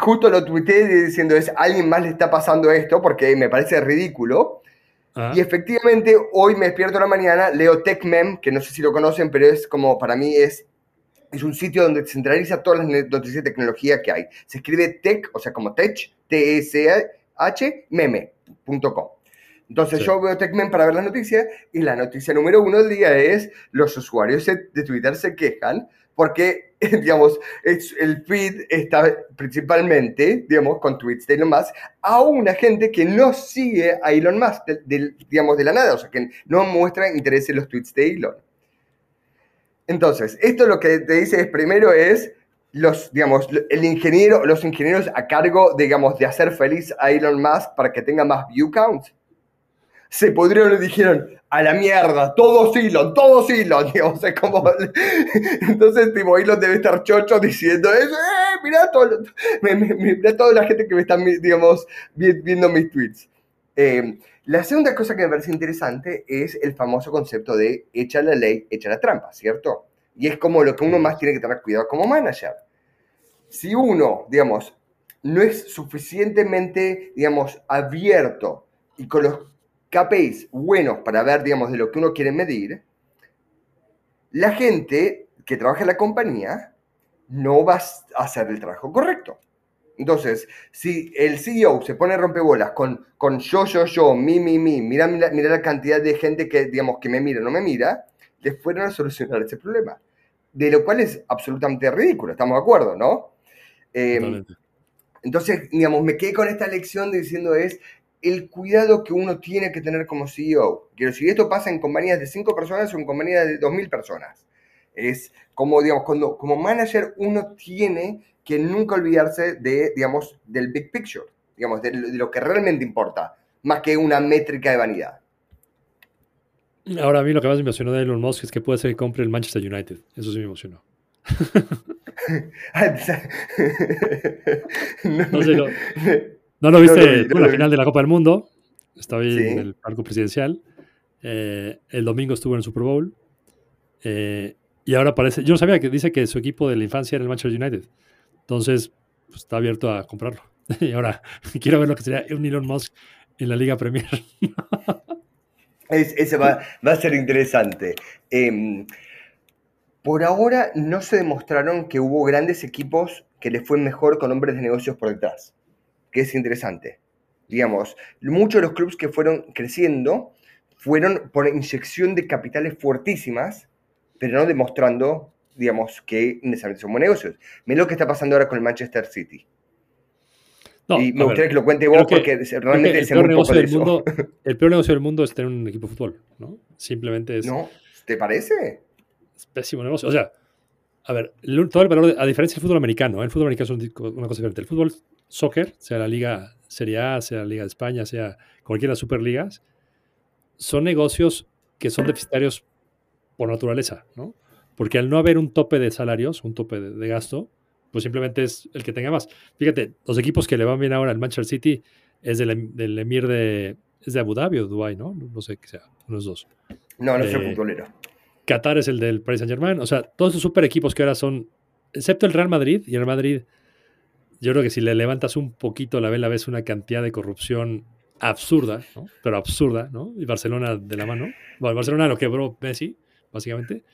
Justo lo tuiteé diciendo, es, ¿a alguien más le está pasando esto? Porque me parece ridículo. Ah, Y efectivamente, hoy me despierto en la mañana, leo TechMem, que no sé si lo conocen, pero es como, para mí es, es un sitio donde centraliza todas las noticias de tecnología que hay. Se escribe tech, o sea, como tech, T-E-C-H, meme.com. Entonces Sí. yo veo TechMem para ver las noticias y la noticia número uno del día es los usuarios de de Twitter se quejan porque, digamos, el feed está principalmente, digamos, con tweets de Elon Musk a una gente que no sigue a Elon Musk, del- del- digamos, de la nada, o sea, que no muestra interés en los tweets de Elon. Entonces, esto lo que te dice es, primero es, los, digamos, el ingeniero, los ingenieros a cargo, digamos, de hacer feliz a Elon Musk para que tenga más view counts, se pudrieron y dijeron, a la mierda, todos Elon, todos Elon, digamos, como, entonces, tipo, Elon debe estar chocho diciendo eso, eh, mirá, todo, toda la gente que me está, digamos, vi- viendo mis tweets. Eh, la segunda cosa que me parece interesante es el famoso concepto de echa la ley, echa la trampa, ¿cierto? Y es como lo que uno más tiene que tener cuidado como manager. Si uno, digamos, no es suficientemente, digamos, abierto y con los KPIs buenos para ver, digamos, de lo que uno quiere medir, la gente que trabaja en la compañía no va a hacer el trabajo correcto. Entonces, si el CEO se pone rompebolas con, con yo, yo, yo, mi, mi, mi, mira, mira, mira la cantidad de gente que, digamos, que me mira, no me mira, les fueron a solucionar ese problema. De lo cual es absolutamente ridículo, estamos de acuerdo, ¿no? Eh, entonces, digamos, me quedé con esta lección diciendo es el cuidado que uno tiene que tener como CEO. Quiero decir, esto pasa en compañías de 5 personas o en compañías de 2.000 personas. Es como, digamos, cuando como manager uno tiene que nunca olvidarse de, digamos, del big picture, digamos, de, lo- que realmente importa, más que una métrica de vanidad. Ahora, a mí lo que más me emocionó de Elon Musk es que puede ser que compre el Manchester United. Eso sí me emocionó. No sé, ¿No lo viste tú la final de la Copa del Mundo? Estaba ahí Sí. en el palco presidencial. Eh, el domingo estuvo en el Super Bowl. Eh, y ahora parece. Yo no sabía que dice que su equipo de la infancia era el Manchester United. Entonces, pues, está abierto a comprarlo. y ahora quiero ver lo que sería un Elon Musk en la Liga Premier. Es- ese va, a ser interesante. Em, por ahora no se demostraron que hubo grandes equipos que les fue mejor con hombres de negocios por detrás, que es interesante. Digamos, muchos de los clubes que fueron creciendo fueron por inyección de capitales fuertísimas, pero no demostrando, digamos, que necesariamente son buenos negocios. Mira lo que está pasando ahora con el Manchester City. No, y me ver, gustaría que lo cuente vos que- porque que realmente el peor, negocio de del eso. mundo, el peor negocio del mundo es tener un equipo de fútbol. ¿no? Simplemente es, ¿No? ¿Te parece? es pésimo negocio. O sea, a ver, todo el valor, de- a diferencia del fútbol americano, ¿eh? el fútbol americano es una cosa diferente. El fútbol soccer, sea la Liga Serie A, sea la Liga de España, sea cualquiera de las superligas, son negocios que son deficitarios por naturaleza, ¿no? Porque al no haber un tope de salarios, un tope de, de gasto, pues simplemente es el que tenga más. Fíjate, los equipos que le van bien ahora al Manchester City es del, em- del emir de, es de Abu Dhabi o Dubai, ¿no? No sé qué sea, unos dos. No, no soy Eh, futbolero. Qatar es el del Paris Saint Germain. O sea, todos esos super equipos que ahora son, excepto el Real Madrid, y el Real Madrid, yo creo que si le levantas un poquito la vela, ves una cantidad de corrupción absurda, ¿no? pero absurda, ¿no? Y Barcelona de la mano. Bueno, Barcelona lo quebró Messi, básicamente.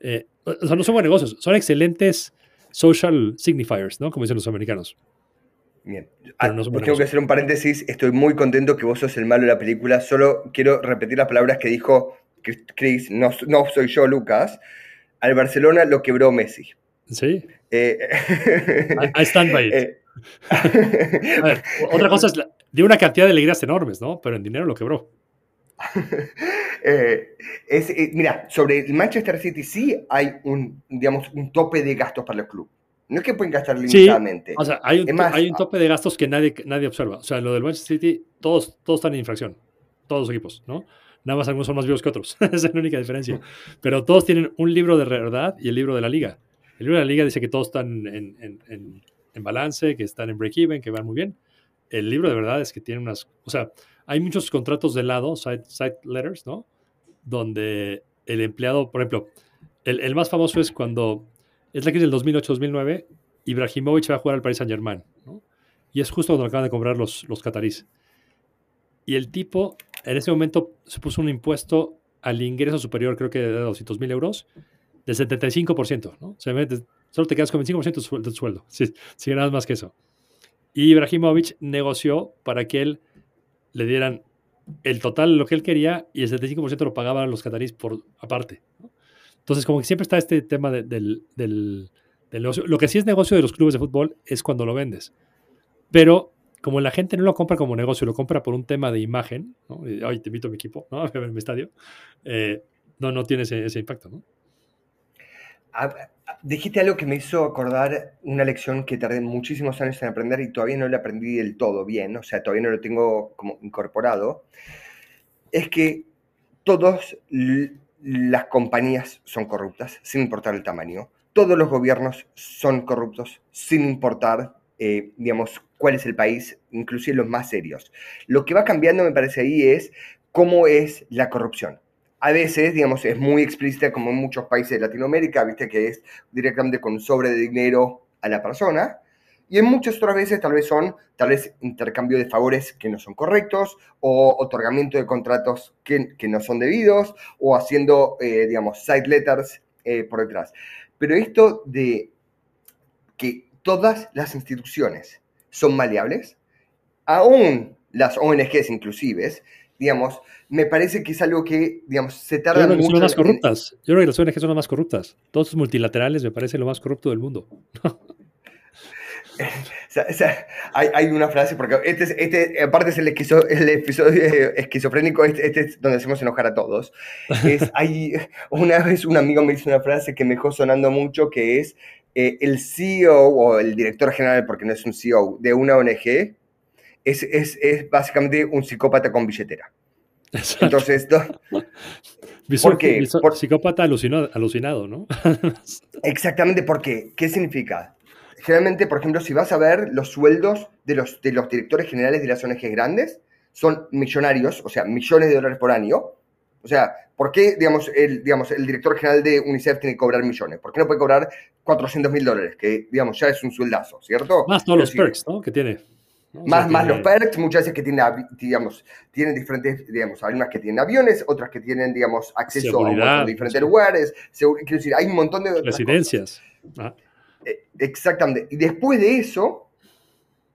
Eh, o sea, no son buenos negocios, son excelentes social signifiers, ¿no? Como dicen los americanos. Bien. Ah, no son tengo que hacer un paréntesis. Estoy muy contento que vos sos el malo de la película. Solo quiero repetir las palabras que dijo Chris- Chris. No, no soy yo, Lucas. Al Barcelona lo quebró Messi. Sí, Eh, I, I stand by it. eh, A ver, otra cosa es, la- dio una cantidad de alegrías enormes, ¿no? Pero en dinero lo quebró. eh, es, eh, mira, sobre el Manchester City sí hay un, digamos, un tope de gastos para los clubes. No es que pueden gastar limitadamente. O sea, hay un, hay un tope de gastos que nadie, nadie observa. O sea, lo del Manchester City, todos, todos están en infracción. Todos los equipos, ¿no? Nada más algunos son más vivos que otros. Esa es la única diferencia. Pero todos tienen un libro de verdad y el libro de la liga. El libro de la liga dice que todos están en, en- en- en balance, que están en break-even, que van muy bien. El libro de verdad es que tiene unas... O sea, hay muchos contratos de lado, side, side letters, ¿no? Donde el empleado, por ejemplo, el, el más famoso es cuando es la crisis del 2008-2009, Ibrahimovic va a jugar al Paris Saint-Germain, ¿no? Y es justo cuando acaban de comprar los, los catarís. Y el tipo, en ese momento, se puso un impuesto al ingreso superior, creo que de 200 mil euros, del 75%, ¿no? O sea, solo te quedas con 25% de del sueldo, si, si ganas más que eso. Y Ibrahimovic negoció para que él le dieran el total lo que él quería y el 75% lo pagaban los catarís por aparte. ¿no? Entonces, como que siempre está este tema de- del, del- del negocio. Lo que sí es negocio de los clubes de fútbol es cuando lo vendes. Pero como la gente no lo compra como negocio, lo compra por un tema de imagen, ¿no? Y, Ay, te invito a mi equipo, ¿no? A ver mi estadio. eh, no, no tiene ese, ese impacto, ¿no? Ah, Dijiste algo que me hizo acordar una lección que tardé muchísimos años en aprender y todavía no la aprendí del todo bien, o sea, todavía no lo tengo como incorporado. Es que todas las compañías son corruptas, sin importar el tamaño. Todos los gobiernos son corruptos, sin importar, eh, digamos, cuál es el país, inclusive los más serios. Lo que va cambiando, me parece ahí, es cómo es la corrupción a veces, digamos, es muy explícita como en muchos países de Latinoamérica, viste que es directamente con sobre de dinero a la persona. Y en muchas otras veces tal vez son, tal vez intercambio de favores que no son correctos, o otorgamiento de contratos que, que no son debidos, o haciendo, eh, digamos, side letters eh, por detrás. Pero esto de que todas las instituciones son maleables, aún las ONGs inclusives, digamos, me parece que es algo que, digamos, se Yo tarda creo que son mucho las más corruptas. Yo creo que las ONG son las más corruptas. Todos los multilaterales me parece lo más corrupto del mundo. O sea, o sea, hay, hay una frase, porque este, es- este aparte es el, esquizo- el episodio esquizofrénico, este, este es donde hacemos enojar a todos. Es, hay, una vez un amigo me hizo una frase que me dejó sonando mucho, que es eh, el CEO o el director general, porque no es un CEO, de una ONG, es, es, es básicamente un psicópata con billetera. Entonces, Visor- ¿por qué? Por- Psicópata alucinado, alucinado ¿no? Exactamente, ¿por qué? ¿Qué significa? Generalmente, por ejemplo, si vas a ver los sueldos de los, de los directores generales de las ONG grandes, son millonarios, o sea, millones de dólares por año. O sea, ¿por qué, digamos, el, digamos, el director general de UNICEF tiene que cobrar millones? ¿Por qué no puede cobrar 400 mil dólares? Que, digamos, ya es un sueldazo, ¿cierto? Más todos los sí, perks, ¿no? Que tiene. Más, más los perks, muchas veces que tienen, digamos, tienen diferentes, digamos, hay unas que tienen aviones, otras que tienen, digamos, acceso a diferentes sí. lugares. Quiero decir, hay un montón de. Residencias. Ah, Eh, Exactamente. Y después de eso,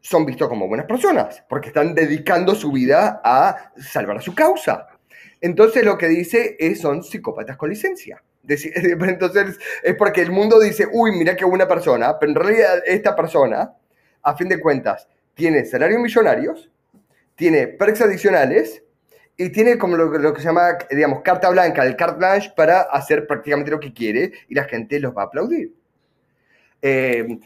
son vistos como buenas personas, porque están dedicando su vida a salvar a su causa. Entonces lo que dice es, son psicópatas con licencia. Entonces es porque el mundo dice, uy, mira qué buena persona, pero en realidad esta persona, a fin de cuentas, tiene salarios millonarios, tiene perks adicionales y tiene como lo, lo que se llama, digamos, carta blanca, el carte blanche para hacer prácticamente lo que quiere y la gente los va a aplaudir. Eh,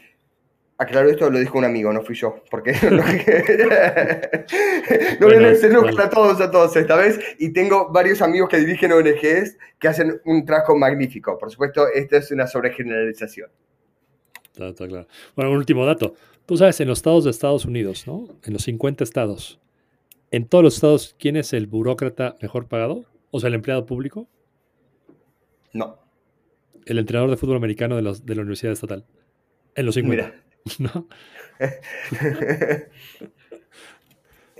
aclaro esto, lo dijo un amigo, no fui yo, porque no, viene a a todos a todos esta vez y tengo varios amigos que dirigen ONGs que hacen un trabajo magnífico. Por supuesto, esto es una sobregeneralización. está- está claro. Bueno, un último dato. Tú sabes, en los estados de Estados Unidos, ¿no? En los 50 estados, en todos los estados, ¿quién es el burócrata mejor pagado? O sea, el empleado público. No. El entrenador de fútbol americano de, los, de la Universidad Estatal. En los 50. Mira. ¿No?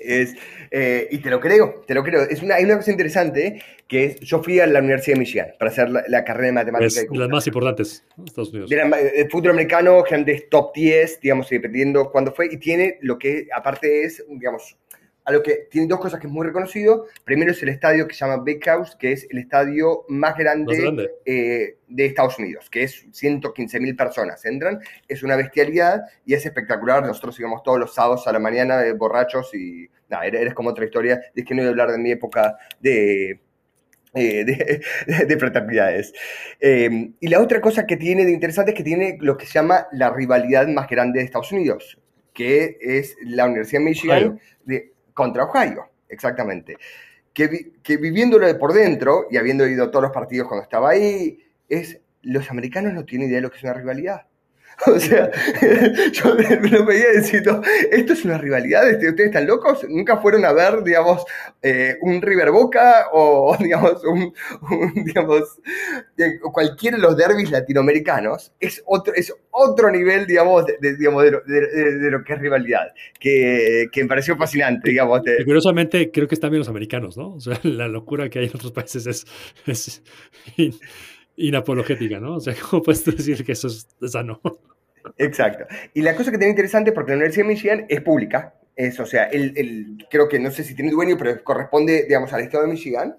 Es, eh, y te lo creo, te lo creo. Es una, hay una cosa interesante que es, yo fui a la Universidad de Michigan para hacer la, la carrera de matemática. Es y las más importantes de Estados Unidos. Era, eh, El fútbol americano, es top 10, digamos, dependiendo cuándo fue, y tiene lo que aparte es, digamos, a lo que tiene dos cosas que es muy reconocido. Primero es el estadio que se llama Big House, que es el estadio más grande, Más grande. eh, de Estados Unidos, que es 115 mil personas entran. Es una bestialidad y es espectacular. Nosotros íbamos todos los sábados a la mañana eh, borrachos y nada, era como otra historia. Es que no voy a hablar de mi época de, eh, de, de fraternidades. Eh, y la otra cosa que tiene de interesante es que tiene lo que se llama la rivalidad más grande de Estados Unidos, que es la Universidad de Michigan Ohio. de- contra Ohio, exactamente. Que, vi- que viviéndolo de por dentro y habiendo ido a todos los partidos cuando estaba ahí, es los americanos no tienen idea de lo que es una rivalidad. O sea, yo lo veía diciendo, esto es una rivalidad, este, ustedes están locos, nunca fueron a ver, digamos, eh, un River Boca o, digamos, un, un, digamos, de cualquiera de los derbis latinoamericanos, es otro, es otro nivel, digamos, de, de- digamos, de, lo, de- que es rivalidad, que, que me pareció fascinante, digamos. Y curiosamente, creo que están bien los americanos, ¿no? O sea, la locura que hay en otros países es, inapologética, ¿no? O sea, ¿cómo puedes decir que eso es sano? Exacto. Y la cosa que tiene interesante, porque la Universidad de Michigan es pública, es, o sea, el, el- creo que no sé si tiene dueño, pero corresponde, digamos, al estado de Michigan.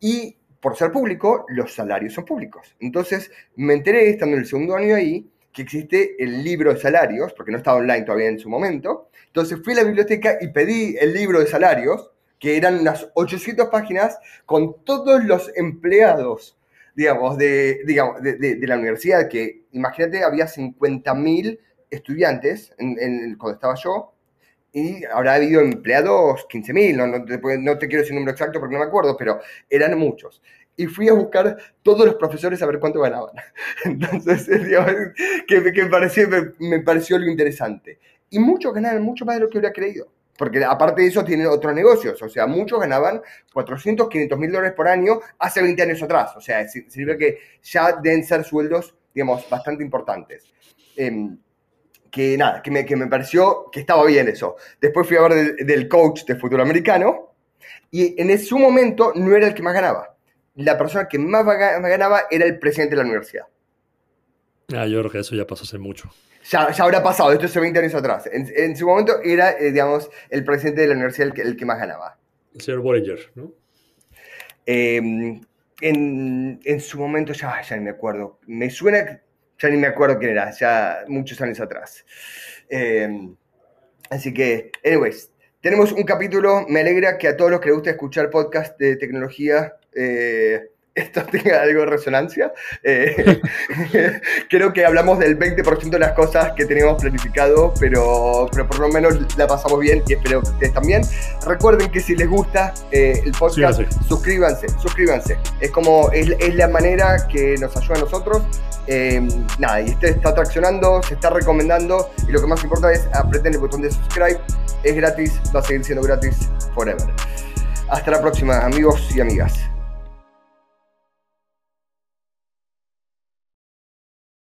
Y por ser público, los salarios son públicos. Entonces, me enteré, estando en el segundo año ahí, que existe el libro de salarios, porque no estaba online todavía en su momento. Entonces, fui a la biblioteca y pedí el libro de salarios, que eran unas 800 páginas, con todos los empleados digamos, de, digamos, de, de- la universidad, que imagínate, había 50.000 estudiantes en, en- cuando estaba yo, y habrá habido empleados 15.000, no, no, te, no te quiero decir un número exacto porque no me acuerdo, pero eran muchos. Y fui a buscar todos los profesores a ver cuánto ganaban. Entonces, digamos, que, que pareció, me, me pareció lo interesante. Y muchos ganaban mucho más de lo que hubiera creído. Porque aparte de eso tienen otros negocios. O sea, muchos ganaban 400, 500 mil dólares por año hace 20 años atrás. O sea, si- significa que ya deben ser sueldos, digamos, bastante importantes. Em, que nada, que me, que me pareció que estaba bien eso. Después fui a ver del, del coach de fútbol americano y en su momento no era el que más ganaba. La persona que más ganaba era el presidente de la universidad. Ah, yo creo que eso ya pasó hace mucho. Ya, ya habrá pasado, esto hace 20 años atrás. En, en su momento era, eh, digamos, el presidente de la universidad el que, el que más ganaba. El señor Bollinger, ¿no? Eh, en, en su momento, ya, ya ni me acuerdo. Me suena, ya ni me acuerdo quién era, ya muchos años atrás. Eh, así que, anyways, tenemos un capítulo. Me alegra que a todos los que les gusta escuchar podcast de tecnología, eh, esto tenga algo de resonancia. Eh, creo que hablamos del 20% de las cosas que teníamos planificado, pero, pero por lo menos la pasamos bien y espero que ustedes también. Recuerden que si les gusta eh, el podcast, Síganse. suscríbanse, suscríbanse. Es como, es, es la manera que nos ayuda a nosotros. Eh, nada, y este está traccionando, se está recomendando, y lo que más importa es aprieten el botón de subscribe. Es gratis, va a seguir siendo gratis forever. Hasta la próxima, amigos y amigas.